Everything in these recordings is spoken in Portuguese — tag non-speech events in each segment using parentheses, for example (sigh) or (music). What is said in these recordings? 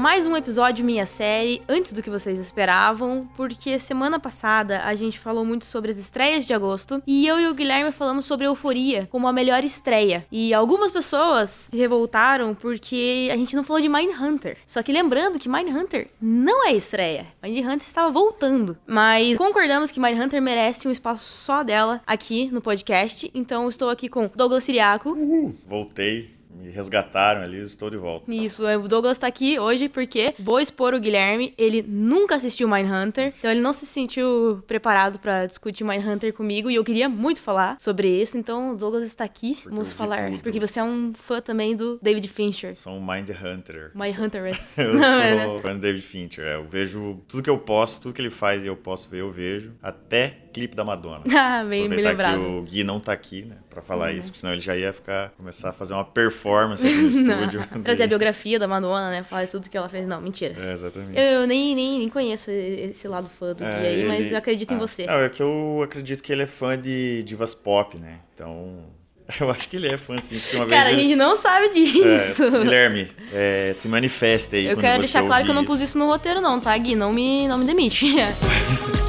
mais um episódio minha série, antes do que vocês esperavam, porque semana passada a gente falou muito sobre as estreias de agosto e eu e o Guilherme falamos sobre Euforia como a melhor estreia. E algumas pessoas se revoltaram porque a gente não falou de Mindhunter. Só que lembrando que Mindhunter não é estreia. Mindhunter estava voltando. Mas concordamos que Mindhunter merece um espaço só dela aqui no podcast. Então estou aqui com Douglas Siriaco. Uhul. Voltei me resgataram ali, estou de volta. Isso, o Douglas tá aqui hoje porque vou expor o Guilherme. Ele nunca assistiu Mindhunter, então ele não se sentiu preparado para discutir Mindhunter comigo e eu queria muito falar sobre isso. Então o Douglas está aqui, porque vamos falar. Tudo. Porque você é um fã também do David Fincher. Sou um Mindhunter. Mindhunteress. eu sou né? (laughs) fã do David Fincher. É, eu vejo tudo que eu posso, tudo que ele faz e eu posso ver, eu vejo. Até clipe da Madonna. (laughs) Ah, bem, bem lembrado. que o Gui não tá aqui, né, pra falar uhum. isso, senão ele já ia ficar, começar a fazer uma performance aqui (laughs) no estúdio. Trazer a biografia da Madonna, né, falar tudo que ela fez. Não, mentira. É, exatamente. Eu, eu nem, nem, nem conheço esse lado fã do é, Gui aí, ele... mas acredito ah, em você. Não, é que eu acredito que ele é fã de divas pop, né, então... (laughs) Eu acho que ele é fã, sim. Uma Cara, vez a gente não sabe disso. É, Guilherme, é, se manifeste aí. Eu quero deixar claro que eu não pus isso no roteiro, não, tá, Gui? Não me, não me demite. (laughs)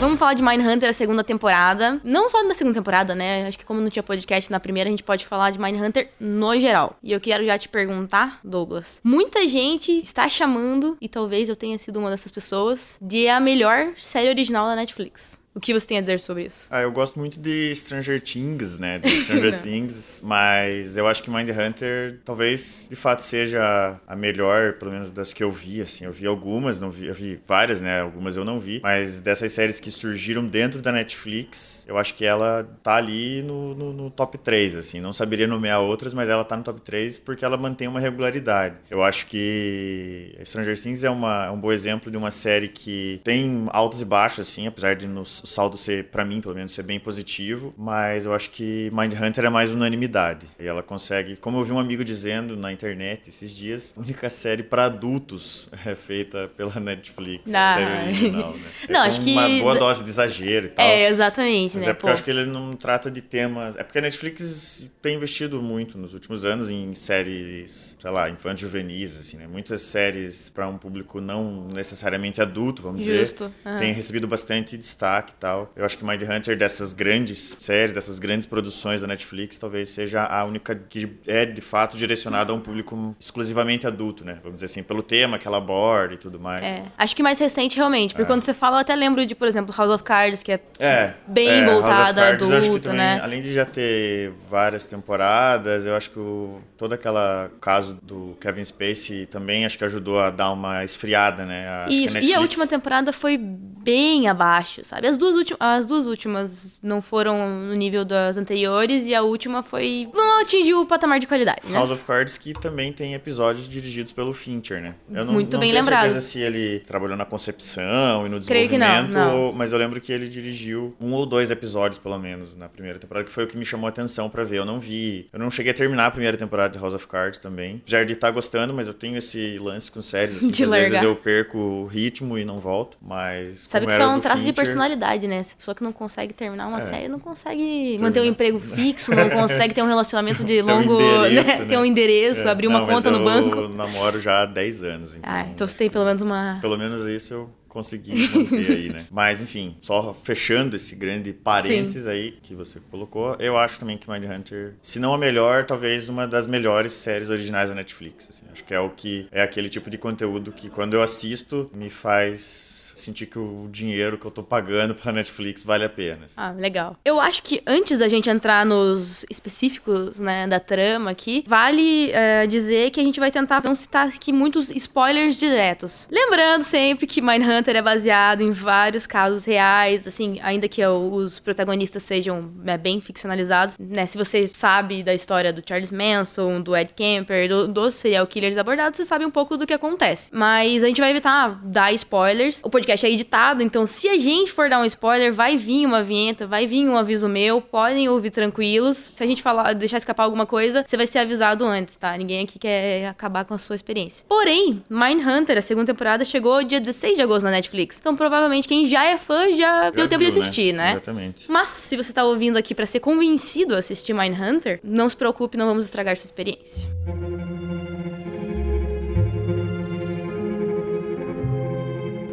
Vamos falar de Mindhunter, a segunda temporada. Não só na segunda temporada, né? Acho que como não tinha podcast na primeira, a gente pode falar de Mindhunter no geral. E eu quero já te perguntar, Douglas. Muita gente está chamando, e talvez eu tenha sido uma dessas pessoas, de a melhor série original da Netflix. O que você tem a dizer sobre isso? Ah, eu gosto muito de Stranger Things, né? De (laughs) Stranger Things, mas eu acho que Mindhunter talvez de fato seja a melhor, pelo menos das que eu vi, assim. Eu vi algumas, não vi, eu vi várias, né? Algumas eu não vi, mas dessas séries que surgiram dentro da Netflix, eu acho que ela tá ali no, no, no top 3, assim. Não saberia nomear outras, mas ela tá no top 3 porque ela mantém uma regularidade. Eu acho que Stranger Things é, uma, é um bom exemplo de uma série que tem altos e baixos, assim, apesar de nos saldo ser, para mim, pelo menos, ser bem positivo, mas eu acho que Mindhunter é mais unanimidade. E ela consegue, como eu vi um amigo dizendo na internet esses dias, a única série para adultos (laughs) é feita pela Netflix, ah. série original, né? (laughs) É não, acho que uma boa dose de exagero e tal. É, exatamente, mas né? é porque Pô. eu acho que ele não trata de temas, é porque a Netflix tem investido muito nos últimos anos em séries, sei lá, infantis juvenis, assim, né? Muitas séries para um público não necessariamente adulto, vamos Justo. dizer, uhum. tem recebido bastante destaque tal. Eu acho que Mindhunter, dessas grandes séries, dessas grandes produções da Netflix, talvez seja a única que é de fato direcionada a um público exclusivamente adulto, né? Vamos dizer assim, pelo tema que ela aborda e tudo mais. É, acho que mais recente realmente, porque é. quando você fala, eu até lembro de, por exemplo, House of Cards, que é, é bem é, voltada a adulto, também, né? Além de já ter várias temporadas, eu acho que o, todo aquele caso do Kevin Spacey também acho que ajudou a dar uma esfriada, né? Acho Isso, a e a última temporada foi bem abaixo, sabe? As duas, as duas últimas não foram no nível das anteriores e a última foi. não atingiu o patamar de qualidade. Né? House of Cards, que também tem episódios dirigidos pelo Fincher, né? Eu não, Muito não bem tenho lembrado. certeza se ele trabalhou na concepção e no desenvolvimento, Creio que não, não. mas eu lembro que ele dirigiu um ou dois episódios, pelo menos, na primeira temporada, que foi o que me chamou a atenção para ver. Eu não vi. Eu não cheguei a terminar a primeira temporada de House of Cards também. Jardim tá gostando, mas eu tenho esse lance com séries, (laughs) assim, que às vezes eu perco o ritmo e não volto. Mas. Sabe que isso é um traço Fincher... de personalidade, né? Essa pessoa que não consegue terminar uma é. série não consegue manter um emprego fixo, não (laughs) consegue ter um relacionamento de longo. Um endereço, né? né? Ter um endereço, é. abrir uma não, conta no banco. Eu namoro já há 10 anos. Então... Ah, então você tem pelo menos uma. Pelo menos isso eu consegui manter aí, né? (laughs) Mas, enfim, só fechando esse grande parênteses Sim. aí que você colocou, eu acho também que Mindhunter, se não a melhor, talvez uma das melhores séries originais da Netflix. Assim. Acho que é o que é aquele tipo de conteúdo que quando eu assisto me faz sentir que o dinheiro que eu tô pagando pra Netflix vale a pena. Assim. Ah, legal. Eu acho que antes da gente entrar nos específicos, né, da trama aqui, vale uh, dizer que a gente vai tentar não citar aqui muitos spoilers diretos. Lembrando sempre que Mindhunter é baseado em vários casos reais, assim, ainda que os protagonistas sejam né, bem ficcionalizados, né, se você sabe da história do Charles Manson, do Ed Kemper, do, dos serial killers abordados, você sabe um pouco do que acontece. Mas a gente vai evitar dar spoilers. O podcast podcast é editado, então se a gente for dar um spoiler, vai vir uma vinheta, vai vir um aviso meu, podem ouvir tranquilos. Se a gente falar, deixar escapar alguma coisa, você vai ser avisado antes, tá? Ninguém aqui quer acabar com a sua experiência. Porém, Mindhunter, a segunda temporada, chegou dia 16 de agosto na Netflix. Então, provavelmente, quem já é fã já, já deu tempo de né? assistir, né? né? Exatamente. Mas, se você tá ouvindo aqui para ser convencido a assistir Mindhunter, não se preocupe, não vamos estragar sua experiência.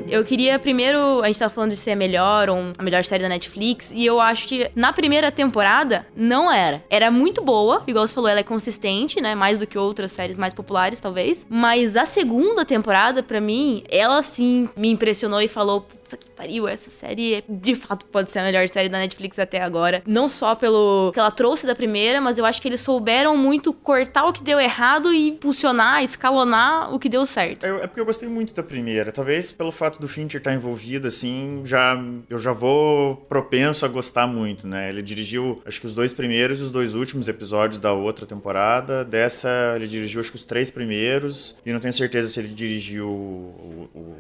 Eu queria primeiro. A gente tava falando de ser a melhor ou a melhor série da Netflix. E eu acho que na primeira temporada não era. Era muito boa, igual você falou, ela é consistente, né? Mais do que outras séries mais populares, talvez. Mas a segunda temporada, para mim, ela sim me impressionou e falou: puta que pariu, essa série de fato pode ser a melhor série da Netflix até agora. Não só pelo que ela trouxe da primeira, mas eu acho que eles souberam muito cortar o que deu errado e impulsionar, escalonar o que deu certo. É, é porque eu gostei muito da primeira. Talvez pelo fato do Fincher estar envolvido, assim, já eu já vou propenso a gostar muito, né? Ele dirigiu, acho que os dois primeiros e os dois últimos episódios da outra temporada. Dessa, ele dirigiu, acho que os três primeiros. E não tenho certeza se ele dirigiu o, o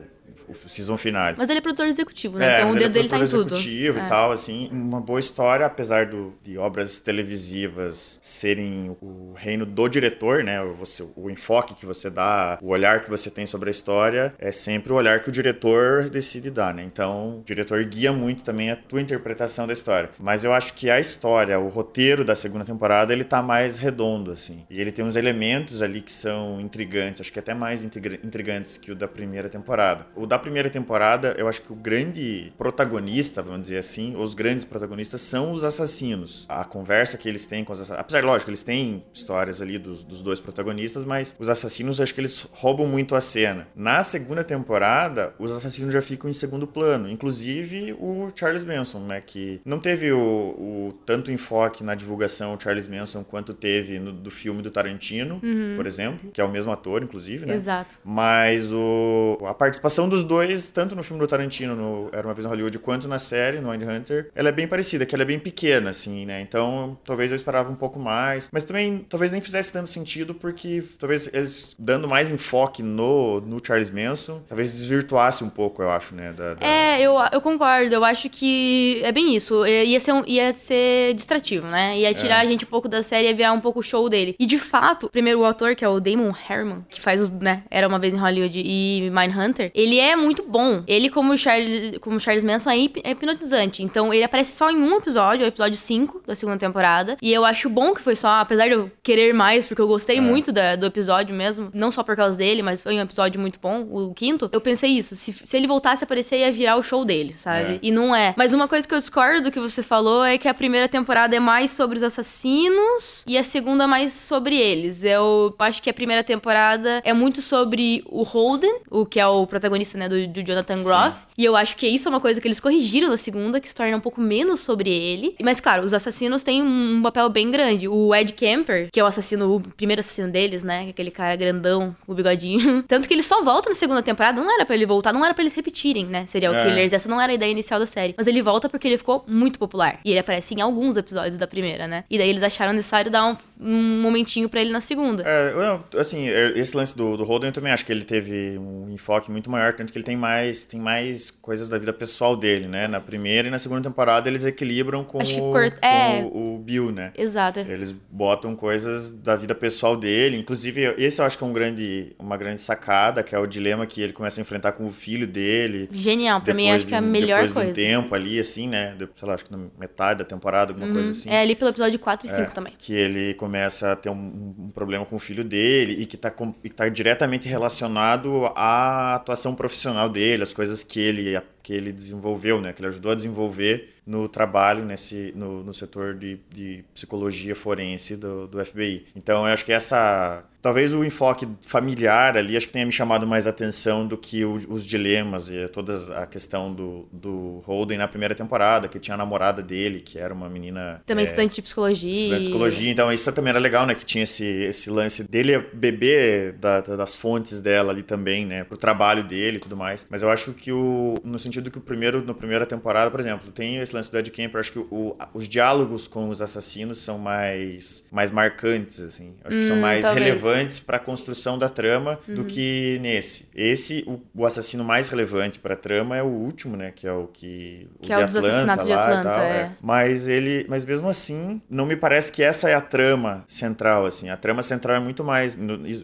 o season finale. Mas ele é produtor executivo, né? É, então o dedo é dele tá em tudo. executivo é. e tal, assim. Uma boa história, apesar do, de obras televisivas serem o reino do diretor, né? Você, o enfoque que você dá, o olhar que você tem sobre a história, é sempre o olhar que o diretor decide dar, né? Então, o diretor guia muito também a tua interpretação da história. Mas eu acho que a história, o roteiro da segunda temporada, ele tá mais redondo, assim. E ele tem uns elementos ali que são intrigantes, acho que até mais intrigantes que o da primeira temporada. O da primeira temporada, eu acho que o grande protagonista, vamos dizer assim, os grandes protagonistas são os assassinos. A conversa que eles têm com os assassinos. Apesar, lógico, eles têm histórias ali dos, dos dois protagonistas, mas os assassinos, eu acho que eles roubam muito a cena. Na segunda temporada, os assassinos já ficam em segundo plano, inclusive o Charles Manson, né? Que não teve o, o tanto enfoque na divulgação o Charles Manson quanto teve no, do filme do Tarantino, uhum. por exemplo, que é o mesmo ator, inclusive, né? Exato. Mas o, a participação dos dois, tanto no filme do Tarantino, no Era Uma Vez em Hollywood, quanto na série, no Hunter, ela é bem parecida, que ela é bem pequena, assim, né? Então, talvez eu esperava um pouco mais. Mas também, talvez nem fizesse tanto sentido, porque talvez eles dando mais enfoque no, no Charles Manson, talvez desvirtuasse um pouco, eu acho, né? Da, da... É, eu, eu concordo. Eu acho que é bem isso. Ia ser, um, ia ser distrativo, né? Ia tirar é. a gente um pouco da série e virar um pouco o show dele. E de fato, primeiro o ator, que é o Damon Herman, que faz os, né? Era uma vez em Hollywood e Mindhunter, ele é muito bom. Ele, como Charles, como Charles Manson, é, é hipnotizante. Então, ele aparece só em um episódio, é o episódio 5 da segunda temporada. E eu acho bom que foi só, apesar de eu querer mais, porque eu gostei é. muito da, do episódio mesmo, não só por causa dele, mas foi um episódio muito bom, o quinto. Eu pensei isso, se, se ele voltasse a aparecer, ia virar o show dele, sabe? É. E não é. Mas uma coisa que eu discordo do que você falou é que a primeira temporada é mais sobre os assassinos e a segunda mais sobre eles. Eu acho que a primeira temporada é muito sobre o Holden, o que é o protagonista, né, do, do Jonathan Groff. Sim. E eu acho que isso é uma coisa que eles corrigiram na segunda, que se torna um pouco menos sobre ele. Mas, claro, os assassinos têm um papel bem grande. O Ed Kemper, que é o assassino, o primeiro assassino deles, né? Aquele cara grandão, o bigodinho. (laughs) Tanto que ele só volta na segunda temporada, não era para ele voltar, não era para eles repetirem, né? Serial é. Killers. Essa não era a ideia inicial da série. Mas ele volta porque ele ficou muito popular. E ele aparece em alguns episódios da primeira, né? E daí eles acharam necessário dar um, um momentinho para ele na segunda. É, assim, é, esse lance do, do Holden eu também acho que ele teve um enfoque muito maior, tanto que ele tem mais, tem mais coisas da vida pessoal dele, né? Na primeira e na segunda temporada eles equilibram com, o, cort... com é. o, o, Bill, né? Exato. Eles botam coisas da vida pessoal dele, inclusive esse eu acho que é um grande, uma grande sacada, que é o dilema que ele começa a enfrentar com o filho dele. Genial, pra mim acho de, que é a melhor depois coisa. Depois de um tempo ali, assim, né? Sei lá, acho que na metade da temporada, alguma uhum. coisa assim. É ali pelo episódio 4 e 5 é, também. Que ele começa a ter um, um, problema com o filho dele e que tá, com, e que tá diretamente relacionado à atuação profissional dele, as coisas que ele que ele desenvolveu, né, que ele ajudou a desenvolver no trabalho nesse no, no setor de, de psicologia forense do, do FBI. Então eu acho que essa talvez o enfoque familiar ali acho que tenha me chamado mais atenção do que o, os dilemas e toda a questão do, do Holden na primeira temporada, que tinha a namorada dele, que era uma menina também é, estudante de psicologia. Estudante de psicologia, então isso também era legal, né, que tinha esse, esse lance dele beber da, das fontes dela ali também, né, pro trabalho dele e tudo mais. Mas eu acho que o no sentido sentido que o primeiro, na primeira temporada, por exemplo, tem esse lance do Ed Kemper, acho que o, os diálogos com os assassinos são mais, mais marcantes, assim. Acho hum, que são hum, mais talvez. relevantes para a construção da trama uhum. do que nesse. Esse, o, o assassino mais relevante para a trama é o último, né? Que é o que. O que é o dos assassinatos de Atlanta, tal, é. é. Mas ele. Mas mesmo assim, não me parece que essa é a trama central, assim. A trama central é muito mais.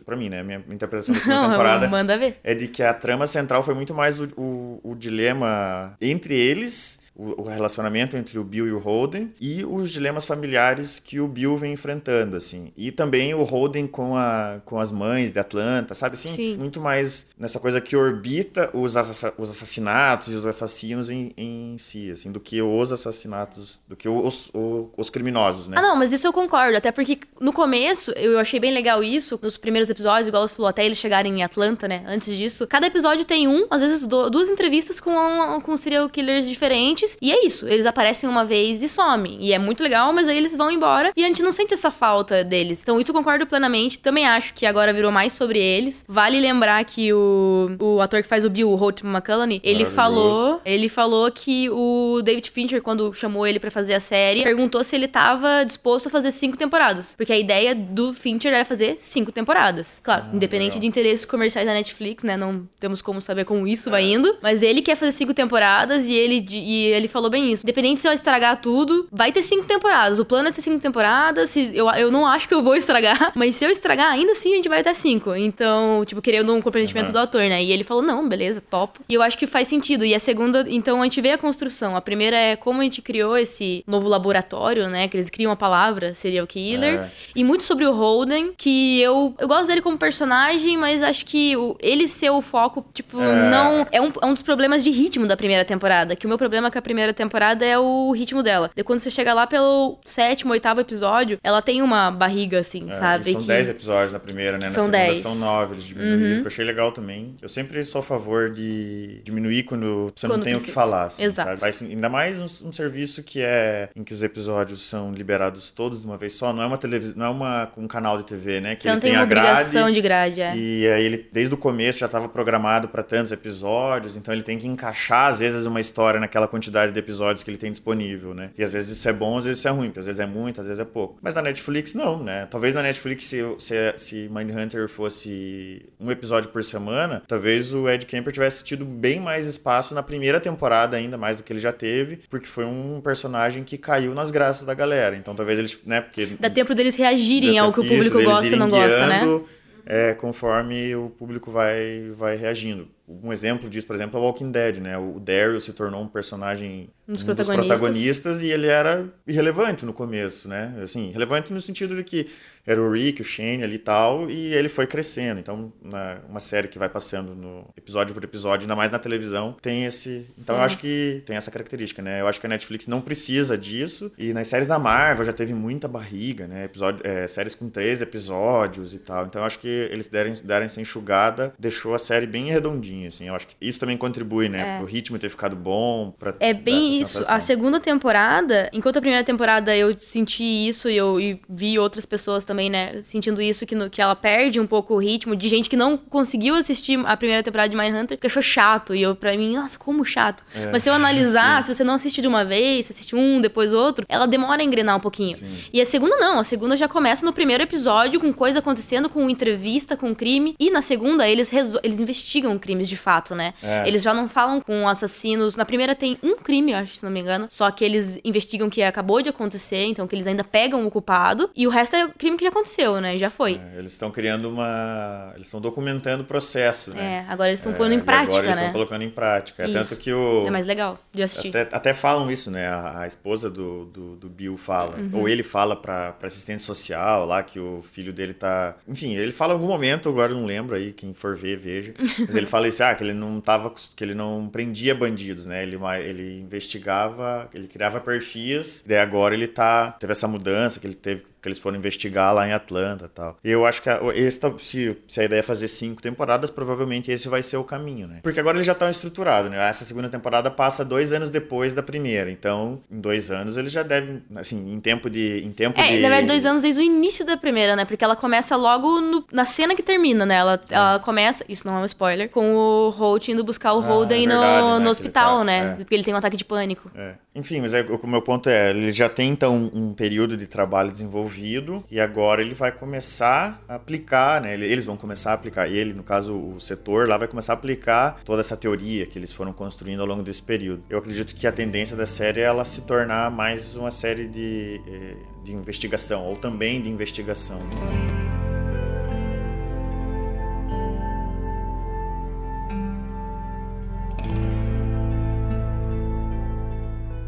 para mim, né? Minha interpretação da segunda (laughs) temporada. Manda ver. É de que a trama central foi muito mais o, o, o dilema entre eles o, relacionamento entre o Bill e o Holden e os dilemas familiares que o Bill vem enfrentando, assim. E também o Holden com, a, com as mães de Atlanta, sabe assim? Sim. Muito mais nessa coisa que orbita os, os assassinatos e os assassinos em, em si, assim, do que os assassinatos, do que os, os, os criminosos, né? Ah, não, mas isso eu concordo, até porque no começo eu achei bem legal isso, nos primeiros episódios, igual você falou, até eles chegarem em Atlanta, né? Antes disso, cada episódio tem um, às vezes duas entrevistas com, com serial killers diferentes e é isso, eles aparecem uma vez e somem. E é muito legal, mas aí eles vão embora e a gente não sente essa falta deles. Então isso eu concordo plenamente. Também acho que agora virou mais sobre eles. Vale lembrar que o, o ator que faz o Bill, o Holt McCullany, ele falou, ele falou que o David Fincher, quando chamou ele para fazer a série, perguntou se ele tava disposto a fazer cinco temporadas. Porque a ideia do Fincher era fazer cinco temporadas. Claro, ah, independente legal. de interesses comerciais da Netflix, né? Não temos como saber como isso vai indo. Mas ele quer fazer cinco temporadas e ele, e ele falou bem isso. Independente se eu estragar tudo, vai ter cinco temporadas. O plano é ter cinco temporadas. Se, eu, eu não acho que eu vou estragar, (laughs) mas se eu estragar, ainda assim a gente vai até cinco. Então, tipo, querendo um comprometimento uhum. do ator, né? E ele falou: não, beleza, top. E eu acho que faz sentido. E a segunda, então a gente vê a construção. A primeira é como a gente criou esse novo laboratório, né? Que eles criam a palavra serial killer. É. E muito sobre o Holden, que eu, eu gosto dele como personagem, mas acho que o, ele ser o foco, tipo, é. não. É um, é um dos problemas de ritmo da primeira temporada. Que o meu problema com a primeira temporada é o ritmo dela. E quando você chega lá pelo sétimo, oitavo episódio, ela tem uma barriga, assim, é, sabe? São que... dez episódios na primeira, né? São na dez. são nove, eles diminuíram, uhum. que eu achei legal também. Eu sempre sou a favor de diminuir quando você quando não tem precisa. o que falar, assim, Exato. Sabe? Ainda mais um, um, serviço que é em que os episódios são liberados todos de uma vez só, não é uma televisão, não é uma, um canal de TV, né? Que você não tem, tem uma obrigação grade, de grade, é. E aí ele, desde o começo, já estava programado para tantos episódios, então ele tem que encaixar, às vezes, uma história naquela quantidade de episódios que ele tem disponível, né? E às vezes isso é bom, às vezes isso é ruim, porque às vezes é muito, às vezes é pouco. Mas na Netflix não, né? Talvez na Netflix, se, se, se Mindhunter fosse um episódio por semana, talvez o Ed Kemper tivesse tido bem mais espaço na primeira temporada, ainda mais do que ele já teve, porque foi um personagem que caiu nas graças da galera. Então talvez eles, né? Porque. Dá tempo deles reagirem ao que o público isso, gosta e não gosta, né? É, conforme o público vai, vai reagindo um exemplo disso, por exemplo, é o Walking Dead, né? O Daryl se tornou um personagem um dos, um protagonistas. dos protagonistas e ele era irrelevante no começo, né? Assim, relevante no sentido de que era o Rick, o Shane ali e tal, e ele foi crescendo. Então, na, uma série que vai passando no episódio por episódio, ainda mais na televisão, tem esse. Então, eu acho que tem essa característica, né? Eu acho que a Netflix não precisa disso. E nas séries da Marvel já teve muita barriga, né? Episódio, é, séries com três episódios e tal. Então, eu acho que eles derem, derem essa enxugada, deixou a série bem redondinha assim. Eu acho que isso também contribui, né? É. Pro ritmo ter ficado bom, pra É bem isso. Sensação. A segunda temporada, enquanto a primeira temporada eu senti isso e eu e vi outras pessoas também, né, sentindo isso, que, no, que ela perde um pouco o ritmo, de gente que não conseguiu assistir a primeira temporada de Mindhunter, que achou chato. E eu, pra mim, nossa, como chato. É. Mas se eu analisar, (laughs) se você não assiste de uma vez, se assiste um, depois outro, ela demora a engrenar um pouquinho. Sim. E a segunda não, a segunda já começa no primeiro episódio, com coisa acontecendo, com entrevista, com crime. E na segunda, eles, eles investigam crimes de fato, né? É. Eles já não falam com assassinos. Na primeira tem um crime, acho, se não me engano. Só que eles investigam que acabou de acontecer, então que eles ainda pegam o culpado. E o resto é crime que já aconteceu, né? Já foi. É, eles estão criando uma. Eles estão documentando o processo, né? É, agora eles estão pondo em prática, agora né? Eles estão colocando em prática. É tanto que o. É mais legal de assistir. Até, até falam isso, né? A, a esposa do, do, do, Bill fala. Uhum. Ou ele fala pra, pra assistente social lá que o filho dele tá. Enfim, ele fala em algum momento, agora não lembro aí, quem for ver, veja. Mas ele fala isso, ah, que ele não tava, que ele não prendia bandidos, né? Ele, ele investigava, ele criava perfis, daí agora ele tá, teve essa mudança, que ele teve que eles foram investigar lá em Atlanta e tal. E eu acho que a, esse, tá, se, se a ideia é fazer cinco temporadas, provavelmente esse vai ser o caminho, né? Porque agora eles já estão estruturados, né? Essa segunda temporada passa dois anos depois da primeira, então em dois anos eles já devem, assim, em tempo de... Em tempo é, de... na verdade, dois anos desde o início da primeira, né? Porque ela começa logo no, na cena que termina, né? Ela, é. ela começa, isso não é um spoiler, com o Holt indo buscar o ah, Holden é verdade, no, né? no hospital, tá, né? É. Porque ele tem um ataque de pânico. É. Enfim, mas é, o meu ponto é, ele já tem então um período de trabalho desenvolvido e agora ele vai começar a aplicar, né? Eles vão começar a aplicar, ele, no caso, o setor lá vai começar a aplicar toda essa teoria que eles foram construindo ao longo desse período. Eu acredito que a tendência da série é ela se tornar mais uma série de, eh, de investigação, ou também de investigação.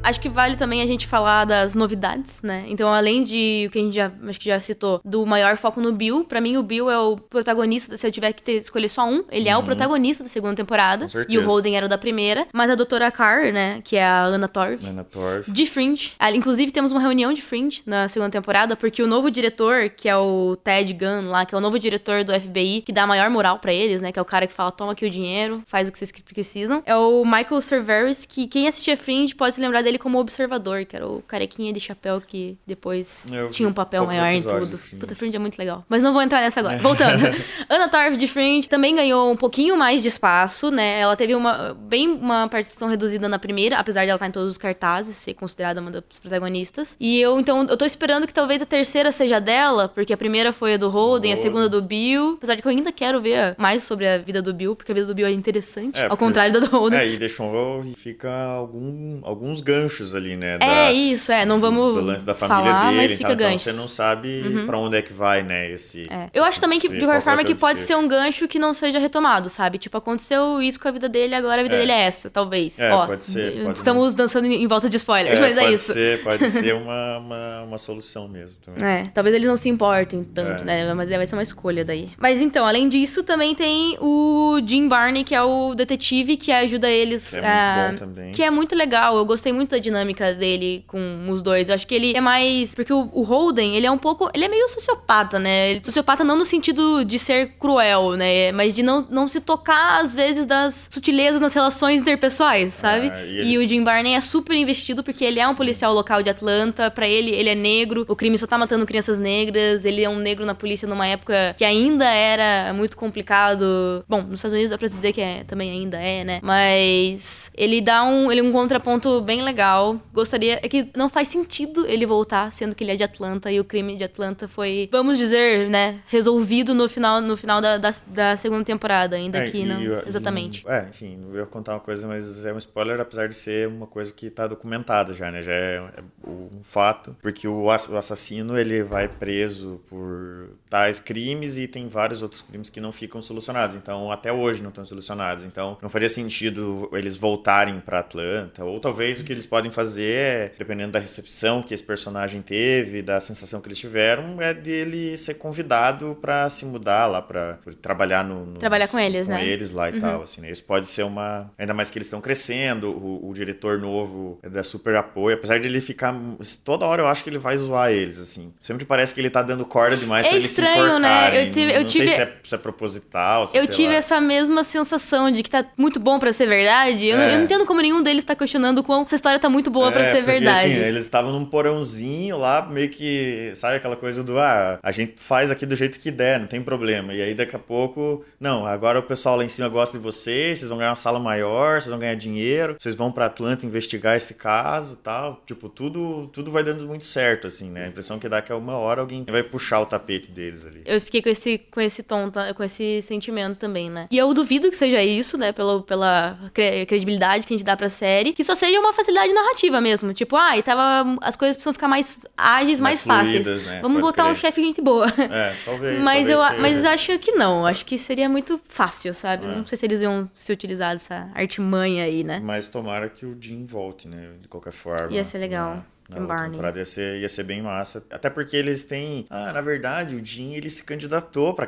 Acho que vale também a gente falar das novidades, né? Então, além de o que a gente já, acho que já citou, do maior foco no Bill, para mim o Bill é o protagonista, se eu tiver que ter, escolher só um, ele uhum. é o uhum. protagonista da segunda temporada. E o Holden era o da primeira. Mas a doutora Carr, né, que é a Anna Torv. Anna Torv. De Fringe. Inclusive, temos uma reunião de Fringe na segunda temporada, porque o novo diretor, que é o Ted Gunn lá, que é o novo diretor do FBI, que dá maior moral para eles, né, que é o cara que fala, toma aqui o dinheiro, faz o que vocês precisam, é o Michael Cerveris, que quem assistia Fringe pode se lembrar dele como observador, que era o carequinha de chapéu que depois Eu tinha um papel maior em tudo. Puta, Fringe é muito legal. Mas não vou entrar nessa agora. Voltando. (laughs) Ana Torv de Fringe também ganhou um pouquinho mais de espaço, né? Ela teve uma bem uma participação reduzida na primeira, apesar de ela estar em todos os cartazes, ser considerada uma das protagonistas. E eu, então, eu tô esperando que talvez a terceira seja dela, porque a primeira foi a do Holden, Boa. a segunda do Bill. Apesar de que eu ainda quero ver mais sobre a vida do Bill, porque a vida do Bill é interessante, é, ao contrário da do Holden. É, e deixou fica algum, alguns ganchos ali né? Da, é isso, é. Não vamos. Do lance da família falar, dele, mas fica gancho. Então você não sabe uhum. para onde é que vai, né? Esse. É. Eu esse, acho também que, de qualquer forma, que pode ser um gancho que não seja retomado, sabe? Tipo, aconteceu isso com a vida dele, agora a vida é. dele é essa, talvez. É, Ó, pode ser. Pode estamos dançando em volta de spoilers, é, mas é isso. Ser, pode (laughs) ser uma, uma, uma solução mesmo. Também. É, talvez eles não se importem tanto, é. né? Mas vai ser uma escolha daí. Mas então, além disso, também tem o Jim Barney, que é o detetive que ajuda eles. Que é, a... muito bom também. Que é muito legal. Eu gostei muito da dinâmica dele com os dois. Eu acho que ele é mais. Porque o, o Holden, ele é um pouco. Ele é meio sociopata, né? Ele, sociopata não no sentido de ser cruel, né? Mas de não, não se tocar, às vezes, das sutilezas nas relações interpessoais, sabe? Ah, e, ele... e, o Jim Barney é super investido porque ele é um policial local de Atlanta. Para ele, ele é negro. O crime só tá matando crianças negras. Ele é um negro na polícia numa época que ainda era muito complicado. Bom, nos Estados Unidos dá pra dizer que é, também ainda é, né? Mas ele dá um, ele é um contraponto bem legal. Gostaria. É que não faz sentido ele voltar, sendo que ele é de Atlanta e o crime de Atlanta foi, vamos dizer, né, resolvido no final, no final da, da, da segunda temporada, ainda é, que não. exatamente. E, é, enfim, eu ia contar uma coisa, mas é um spoiler, apesar de ser uma coisa que tá documentada já, né? Já é, é um fato, porque o, o assassino ele vai preso por tais crimes e tem vários outros crimes que não ficam solucionados. Então, até hoje não estão solucionados. Então, não faria sentido eles voltarem para Atlanta, ou talvez o que eles podem fazer dependendo da recepção que esse personagem teve, da sensação que eles tiveram, é dele ser convidado para se mudar lá, para trabalhar no, no, Trabalhar com eles, com né? eles lá e uhum. tal, assim, né? Isso pode ser uma... Ainda mais que eles estão crescendo, o, o, diretor novo é dá super apoio, apesar de ele ficar... Toda hora eu acho que ele vai zoar eles, assim. Sempre parece que ele tá dando corda demais é pra estranho, eles se enforcarem. Né? Eu tive, eu não tive... sei se é, se é proposital, se Eu tive lá. essa mesma sensação de que tá muito bom para ser verdade. Eu, é. não, eu, não, entendo como nenhum deles tá questionando quão essa história tá muito boa é, para ser verdade verdade. Assim, eles estavam num porãozinho lá, meio que, sabe aquela coisa do, ah, a gente faz aqui do jeito que der, não tem problema. E aí daqui a pouco, não, agora o pessoal lá em cima gosta de vocês, vocês vão ganhar uma sala maior, vocês vão ganhar dinheiro, vocês vão para Atlanta investigar esse caso tal. Tipo, tudo, tudo vai dando muito certo, assim, né? A impressão que dá que é uma hora alguém vai puxar o tapete deles ali. Eu fiquei com esse, com esse tom, tá? com esse sentimento também, né? E eu duvido que seja isso, né? Pela, pela credibilidade que a gente dá pra série, que só seja uma facilidade narrativa mesmo. Tipo, ah, e tava. As coisas precisam ficar mais ágeis, mais, mais fáceis. Fluidas, né? Vamos Pode botar crer. um chefe gente boa. É, talvez. (laughs) mas talvez eu mas acho que não. Acho que seria muito fácil, sabe? É. Não sei se eles iam se utilizar dessa artimanha aí, né? Mas tomara que o Jim volte, né? De qualquer forma. Ia ser legal. Né? Na outra Barney. temporada ia ser, ia ser bem massa. Até porque eles têm. Ah, na verdade, o Jim ele se candidatou para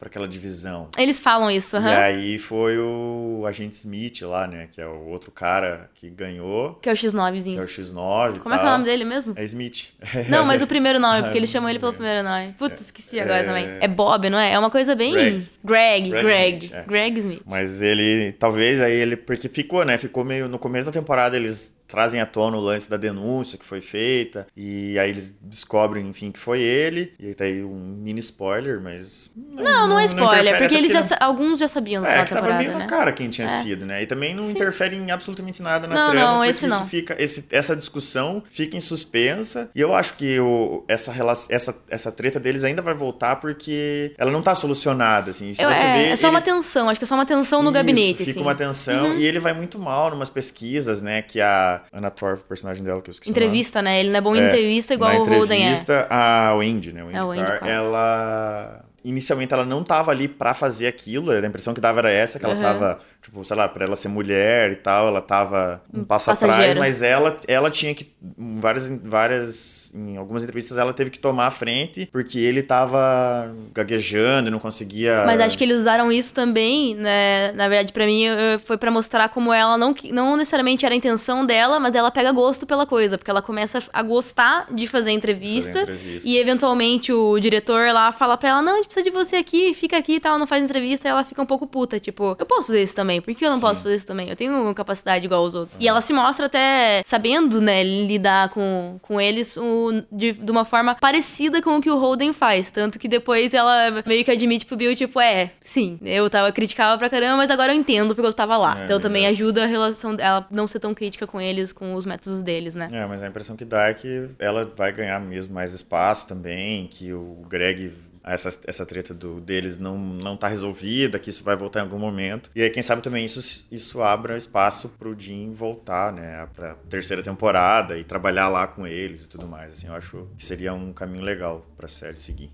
aquela divisão. Eles falam isso, E aham. aí foi o agente Smith lá, né? Que é o outro cara que ganhou, Que é o que é X9zinho. o X9. e Como é que é o nome dele mesmo? É Smith. (laughs) Não, mas o primeiro nome, (laughs) porque eles chamam ele pelo é. primeiro nome. Puta, esqueci agora É. também. É Bob, não é? É uma coisa bem. Greg. Greg, Greg Greg. Smith, é. Greg Smith. Mas ele, talvez aí ele, porque ficou, né? Ficou meio no começo da temporada eles trazem à tona o lance da denúncia que foi feita e aí eles descobrem, enfim, que foi ele. E aí tá aí um mini spoiler, mas Não, não é spoiler, interfere, porque eles já, alguns já sabiam no É, que tava meio né? na cara quem tinha É. sido, né? E também não Sim. interfere em absolutamente nada na Não, trama, não, esse não. fica esse, essa discussão fica em suspensa. E eu acho que o, essa, relação, essa, essa treta deles ainda vai voltar porque ela não tá solucionada, assim. Se Eu- você é, vê, é só ele- uma tensão, acho que é só uma tensão no Isso, gabinete, Fica assim. uma tensão e ele vai muito mal numas pesquisas, né? Que a Ana Torv, o personagem dela, que eu esqueci. Entrevista, né? Ele não é bom em É, entrevista igual Na o Holden é. entrevista, a Wendy, né? Wendy É, o Wendy Carr, Carr. ela... Inicialmente ela não tava ali pra fazer aquilo, a impressão que dava era essa, que ela Uhum. tava, tipo, sei lá, pra ela ser mulher e tal, ela tava um passo atrás, passageira. mas ela, ela tinha que, em várias, várias, em algumas entrevistas ela teve que tomar a frente, porque ele tava gaguejando e não conseguia... Mas acho que eles usaram isso também, né? Na verdade, pra mim, foi pra mostrar como ela não, não necessariamente era a intenção dela, mas ela pega gosto pela coisa, porque ela começa a gostar de fazer entrevista. Fazer entrevista. E eventualmente o diretor lá fala pra ela: Não, a gente de você aqui, fica aqui e tal, não faz entrevista. E ela fica um pouco puta, tipo, eu posso fazer isso também, por que eu não Sim. posso fazer isso também? Eu tenho capacidade igual aos outros. E ela se mostra até sabendo, né, lidar com, com eles o- de, de uma forma parecida com o que o Holden faz. Tanto que depois ela meio que admite pro Bill, tipo, é, sim, eu tava criticava pra caramba, mas agora eu entendo porque eu tava lá. É, então também verdade. ajuda a relação dela não ser tão crítica com eles, com os métodos deles, né? É, mas a impressão que dá é que ela vai ganhar mesmo mais espaço também, que o Greg, essa, essa treta do, deles não, não tá resolvida, que isso vai voltar em algum momento. E aí, quem sabe também isso, isso abra espaço pro Jim voltar, né, pra terceira temporada e trabalhar lá com eles e tudo mais. Assim, eu acho que seria um caminho legal pra série seguir.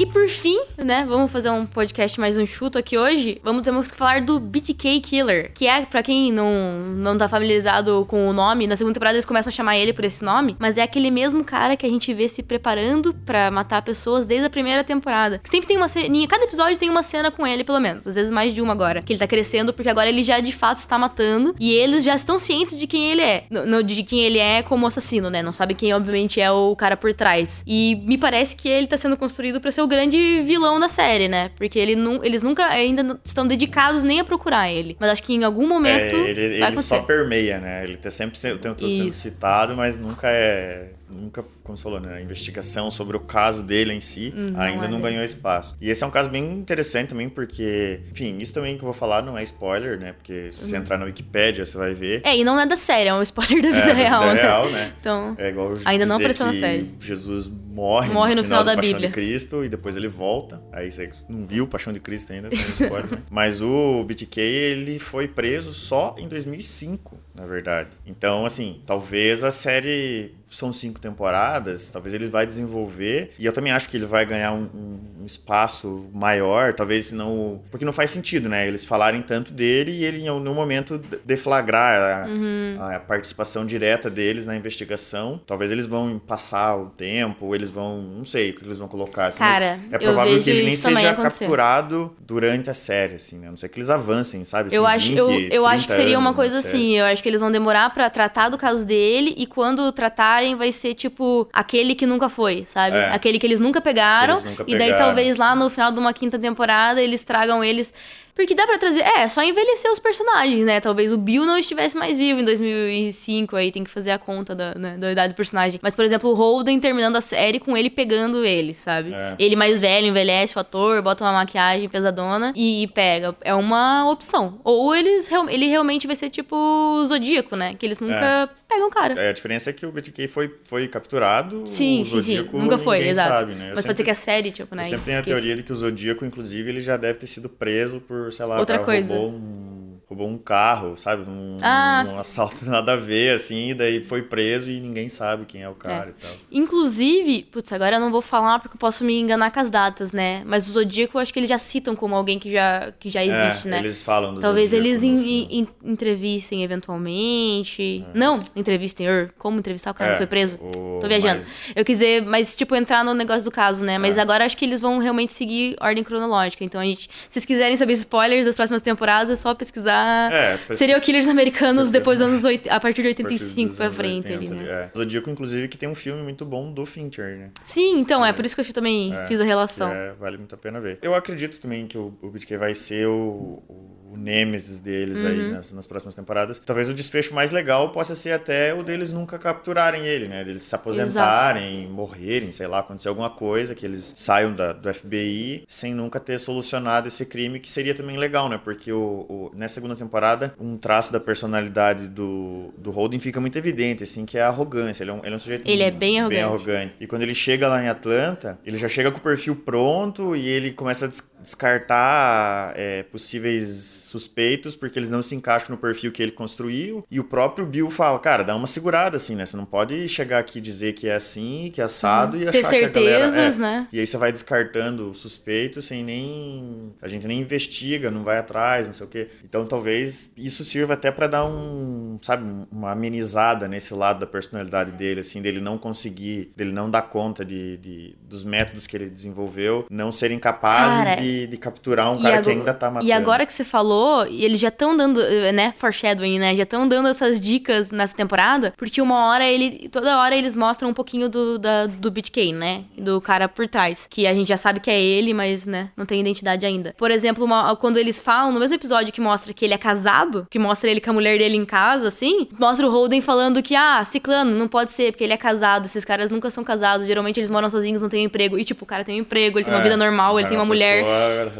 E por fim, né, vamos fazer um podcast mais um chuto aqui hoje. Vamos temos que falar do BTK Killer, que é, pra quem não, não tá familiarizado com o nome, na segunda temporada eles começam a chamar ele por esse nome, mas é aquele mesmo cara que a gente vê se preparando pra matar pessoas desde a primeira temporada. Sempre tem uma ceninha, cada episódio tem uma cena com ele, pelo menos, às vezes mais de uma agora, que ele tá crescendo porque agora ele já de fato está matando e eles já estão cientes de quem ele é, no- de quem ele é como assassino, né? Não sabe quem obviamente é o cara por trás. E me parece que ele tá sendo construído pra ser o grande vilão da série, né? Porque ele nu- eles nunca ainda estão dedicados nem a procurar ele. Mas acho que em algum momento É, ele ele acontecer. só permeia, né? Ele tá sempre o tempo todo sendo citado, mas nunca é. Nunca, como você falou, né? A investigação sobre o caso dele em si Hum, não ainda é não ganhou espaço. E esse é um caso bem interessante também, porque, enfim, isso também que eu vou falar não é spoiler, né? Porque se você entrar na Wikipédia, você vai ver. É, e não é da série, é um spoiler da É, vida da real, vida né? real, né? Então, É igual Ainda não apareceu na série. Jesus morre, Morre no final da Paixão Bíblia. de Cristo e depois ele volta. Aí você não viu Paixão de Cristo ainda, (laughs) spoiler, né? Mas o BTK, ele foi preso só em 2005, na verdade. Então, assim, talvez a série são cinco temporadas, talvez ele vai desenvolver e eu também acho que ele vai ganhar um, um- espaço maior, talvez não, porque não faz sentido, né? Eles falarem tanto dele e ele em algum momento de- deflagrar a, Uhum. a participação direta deles na investigação. Talvez eles vão passar o tempo, eles vão, não sei o que eles vão colocar. assim, Cara, é eu provável vejo que ele nem seja capturado durante a série, assim, né? A não sei que eles avancem, sabe? Eu Assim, acho, 20, eu, eu acho que 30 seria uma coisa assim. Eu acho que eles vão demorar pra tratar do caso dele e quando tratarem vai ser tipo aquele que nunca foi, sabe? É. Aquele que eles nunca pegaram. Eles nunca e daí pegaram. talvez lá no final de uma quinta temporada eles tragam eles. Porque dá pra trazer. É, só envelhecer os personagens, né? Talvez o Bill não estivesse mais vivo em 2005, aí tem que fazer a conta da, né, da idade do personagem. Mas, por exemplo, o Holden terminando a série com ele pegando ele, sabe? É. Ele mais velho, envelhece o ator, bota uma maquiagem pesadona e pega. É uma opção. Ou eles ele realmente vai ser tipo o Zodíaco, né? Que eles nunca pegam o cara. É, a diferença é que o BTK foi, foi capturado, Sim, o sim, sim. Zodíaco Nunca foi, exato. sabe, né? Mas pode ser sempre- que a série, tipo, né? Eu sempre tenho a teoria de que o Zodíaco, inclusive, ele já deve ter sido preso por, sei lá, Outra coisa. roubou um roubou um carro, sabe? Um, ah, um assalto (laughs) nada a ver, assim, daí foi preso e ninguém sabe quem é o cara é. e tal. Inclusive, putz, agora eu não vou falar porque eu posso me enganar com as datas, né? Mas o Zodíaco eu acho que eles já citam como alguém que já, que já é, existe, é, né? Eles falam do Talvez eles in, in, entrevistem eventualmente. É. Não, entrevistem, er, como entrevistar o cara que foi preso? O... Tô viajando. Mas... Eu quis dizer, mas tipo, entrar no negócio do caso, né? Mas agora acho que eles vão realmente seguir ordem cronológica. Então a gente, se vocês quiserem saber spoilers das próximas temporadas, é só pesquisar é, serial killers americanos depois dos anos 80, a partir de 85 pra frente 80, ali, né? É. Zodíaco, inclusive, que tem um filme muito bom do Fincher, né? Sim, então, é, é por isso que eu também é, fiz a relação. É, vale muito a pena ver. Eu acredito também que o, o BTK vai ser o, o o nêmesis deles uhum. aí nas, nas, próximas temporadas. Talvez o desfecho mais legal possa ser até o deles nunca capturarem ele, né? Deles se aposentarem, Exato. morrerem, sei lá, acontecer alguma coisa, que eles saiam da, do FBI sem nunca ter solucionado esse crime, que seria também legal, né? Porque o, o, nessa segunda temporada, um traço da personalidade do, do Holden fica muito evidente, assim, que é a arrogância. Ele é um, ele é um sujeito ele é bem arrogante. bem arrogante. E quando ele chega lá em Atlanta, ele já chega com o perfil pronto e ele começa a descartar é, possíveis suspeitos porque eles não se encaixam no perfil que ele construiu. E o próprio Bill fala, cara, dá uma segurada assim, né? Você não pode chegar aqui e dizer que é assim, que é assado uhum. e Ter achar certezas, que a galera... É. né? E aí você vai descartando suspeitos sem nem... A gente nem investiga, não vai atrás, não sei o quê. Então talvez isso sirva até para dar um, sabe, uma amenizada nesse lado da personalidade dele, assim, dele não conseguir, dele não dar conta de, de dos métodos que ele desenvolveu, não serem capazes cara, de, de, capturar um cara agora, que ainda tá matando. E agora que você falou e eles já estão dando, né, foreshadowing, né? Já estão dando essas dicas nessa temporada, porque uma hora ele. Toda hora eles mostram um pouquinho do, da, do BitK, né? Do cara por trás. Que a gente já sabe que é ele, mas, né, não tem identidade ainda. Por exemplo, uma, quando eles falam, no mesmo episódio que mostra que ele é casado, que mostra ele com a mulher dele em casa, assim, mostra o Holden falando que, ah, Ciclano, não pode ser, porque ele é casado, esses caras nunca são casados, geralmente eles moram sozinhos, não têm um emprego. E, tipo, o cara tem um emprego, ele tem uma é, vida normal, ele tem uma mulher.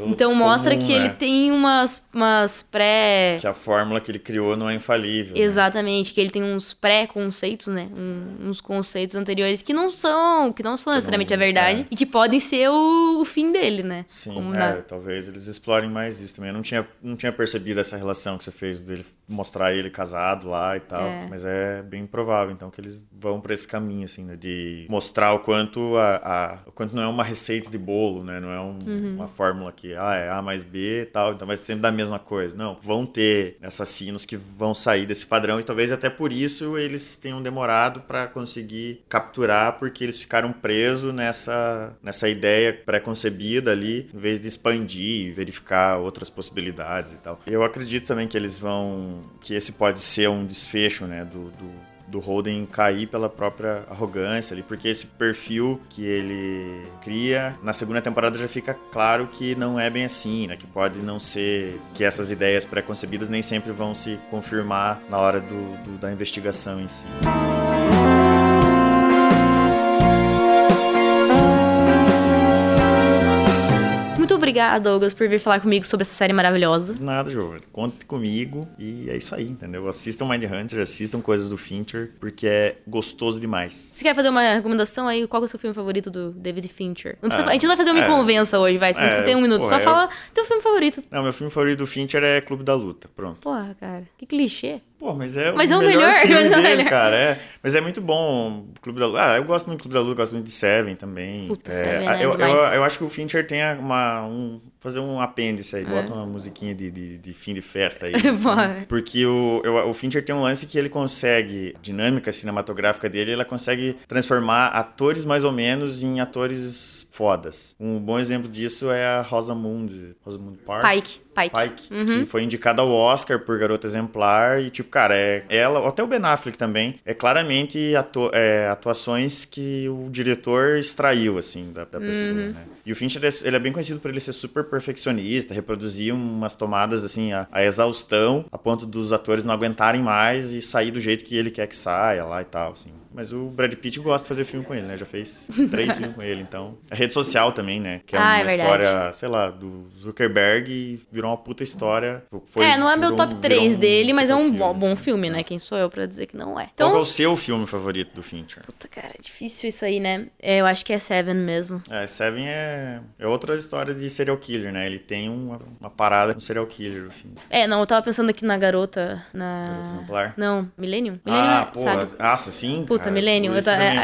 Então mostra comum, que né? ele tem umas, umas pré. Que a fórmula que ele criou não é infalível. Né? Exatamente, né? que ele tem uns pré-conceitos, né? Um, uns conceitos anteriores que não são, que não são necessariamente não, a verdade é. e que podem ser o, o, fim dele, né? Sim, é, talvez eles explorem mais isso também. Eu não tinha, não tinha percebido essa relação que você fez dele mostrar ele casado lá e tal, é. mas é bem provável então que eles vão para esse caminho assim, né? de mostrar o quanto a, a, o quanto não é uma receita de bolo, né? Não é um, uhum. uma fórmula que ah, é A mais B e tal, então vai sempre da mesma coisa. Não, vão ter assassinos que vão sair desse padrão e talvez até por isso eles tenham demorado para conseguir capturar, porque eles ficaram presos nessa, nessa ideia pré-concebida ali, em vez de expandir e verificar outras possibilidades e tal. Eu acredito também que eles vão. que esse pode ser um desfecho, né, do, do do Holden cair pela própria arrogância ali, porque esse perfil que ele cria na segunda temporada já fica claro que não é bem assim, né? Que pode não ser que essas ideias pré-concebidas nem sempre vão se confirmar na hora do, do da investigação em si. Obrigada, Douglas, por vir falar comigo sobre essa série maravilhosa. Nada, Jô. Conte comigo e é isso aí, entendeu? Assistam Mind Hunter, assistam coisas do Fincher, porque é gostoso demais. Você quer fazer uma recomendação aí? Qual é o seu filme favorito do David Fincher? Precisa, ah, a gente não vai fazer uma é, convença hoje, vai. Você não precisa ter um minuto. Só é, fala teu filme favorito. Não, meu filme favorito do Fincher é Clube da Luta. Pronto. Porra, cara. Que clichê. Pô, mas é mas o é o melhor, melhor (laughs) filme mas dele, é melhor. cara. É. Mas é muito bom o Clube da Luta. Ah, eu gosto muito do Clube da Luta, gosto muito de Seven também. Puta, é, Seven, né? eu, eu, eu, acho que o Fincher tem uma, um, fazer um apêndice aí, é. bota uma musiquinha de, de, de, fim de festa aí. (laughs) porque o, o Fincher tem um lance que ele consegue, a dinâmica cinematográfica dele, ela consegue transformar atores mais ou menos em atores fodas. Um bom exemplo disso é a Rosamund, Rosamund Park. Pike. Pike. Pike uhum. que foi indicada ao Oscar por Garota Exemplar. E, tipo, cara, é ela, até o Ben Affleck também, é claramente atu é, atuações que o diretor extraiu, assim, da, da pessoa, uhum. né? E o Fincher, ele é bem conhecido por ele ser super perfeccionista, reproduzir umas tomadas, assim, a, a exaustão, a ponto dos atores não aguentarem mais e sair do jeito que ele quer que saia lá e tal, assim. Mas o Brad Pitt gosta de fazer filme com ele, né? Já fez três filmes com ele, então. A rede social também, né? Que é Ah, uma é história, sei lá, do Zuckerberg e virou uma puta história. Foi, é, não é meu top um- 3 virou um dele, mas é um bo- bom assim. filme, né? Quem sou eu pra dizer que não é. Qual Então, que é o seu filme favorito do Fincher? puta, cara, é difícil isso aí, né? É, eu acho que é Seven mesmo. É, Seven é, é outra história de serial killer, né? Ele tem uma, uma parada com serial killer, o Fincher. É, não, eu tava pensando aqui na garota. Na. Garota Exemplar? Não, Millennium? Millennium, Ah, é, sabe? nossa, sim, Puta, cara. Millennium. Eu Isso ta- é, é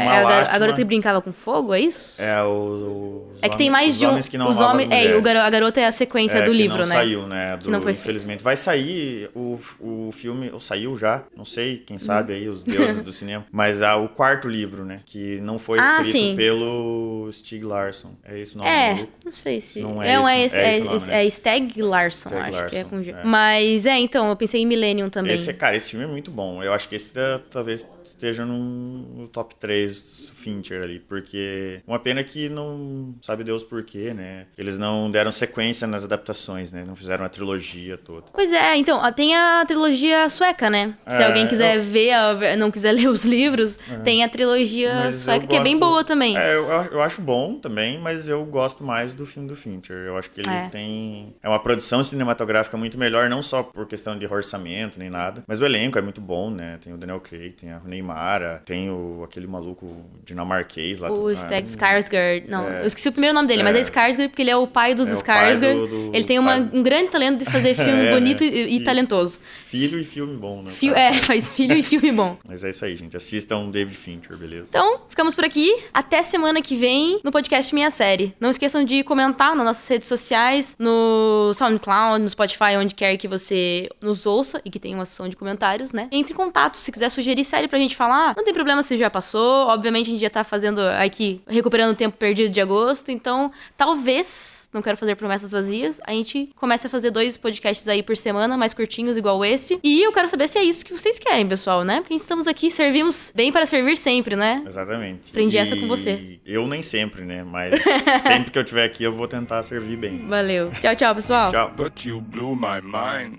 a, garota que brincava com fogo, é isso? É, o, os É que tem mais de um. homens que não os homens. É, o garo- a garota é a sequência É, do que livro, não né? saiu, né? Do, não foi feito. infelizmente. Vai sair o, o filme, ou saiu já, não sei, quem sabe aí, os deuses do cinema. (laughs) Mas ah, o quarto livro, né? Que não foi Ah, escrito sim. pelo Stieg Larsson. É esse o nome É, maluco? não sei se. Não é não, esse- é, esse, é é, esse né? é Stag Larsson, acho que é com G. é. Mas é, então, eu pensei em Millennium também. Esse, cara, esse filme é muito bom. Eu acho que esse talvez esteja no top 3 Fincher ali, porque uma pena que não sabe Deus por quê, né? Eles não deram sequência nas adaptações, né? Não fizeram a trilogia toda. Pois é, então, tem a trilogia sueca, né? Se É, alguém quiser eu- ver, a- não quiser (laughs) ler os livros, tem a trilogia Mas sueca, eu que é bem gosto- boa também. É, eu, eu acho bom também, mas eu gosto mais do filme do Fincher. Eu acho que ele É. tem. É uma produção cinematográfica muito melhor, não só por questão de orçamento nem nada, mas o elenco é muito bom, né? Tem o Daniel Craig, tem a Rooney Mara, tem o, aquele maluco dinamarquês lá. O Stag um- Skarsgård. Não, É. eu esqueci o primeiro nome dele, mas é É. Skarsgård porque ele é o pai dos É pai Skarsgård. do- do- ele tem uma- um grande talento de fazer (laughs) filme É, bonito né? e, e talentoso. Filho e filme bom, né? Fio- é, (laughs) faz filho e filme bom. Mas é isso aí, gente. Assistam David Fincher, beleza? Então, ficamos por aqui. Até semana que vem no podcast Minha Série. Não esqueçam de comentar nas nossas redes sociais, no SoundCloud, no Spotify, onde quer que você nos ouça e que tenha uma sessão de comentários, né? Entre em contato se quiser sugerir série pra gente falar. Não tem problema se já passou. Obviamente, a gente já tá fazendo aqui, recuperando o tempo perdido de agosto. Então, talvez. Não quero fazer promessas vazias. A gente começa a fazer dois podcasts aí por semana, mais curtinhos, igual esse. E eu quero saber se é isso que vocês querem, pessoal, né? Porque estamos aqui, servimos bem para servir sempre, né? Exatamente. Aprendi E essa com você. Eu nem sempre, né? Mas (laughs) sempre que eu estiver aqui, eu vou tentar servir bem. Valeu. Tchau, tchau, pessoal. Tchau. But you blew my mind.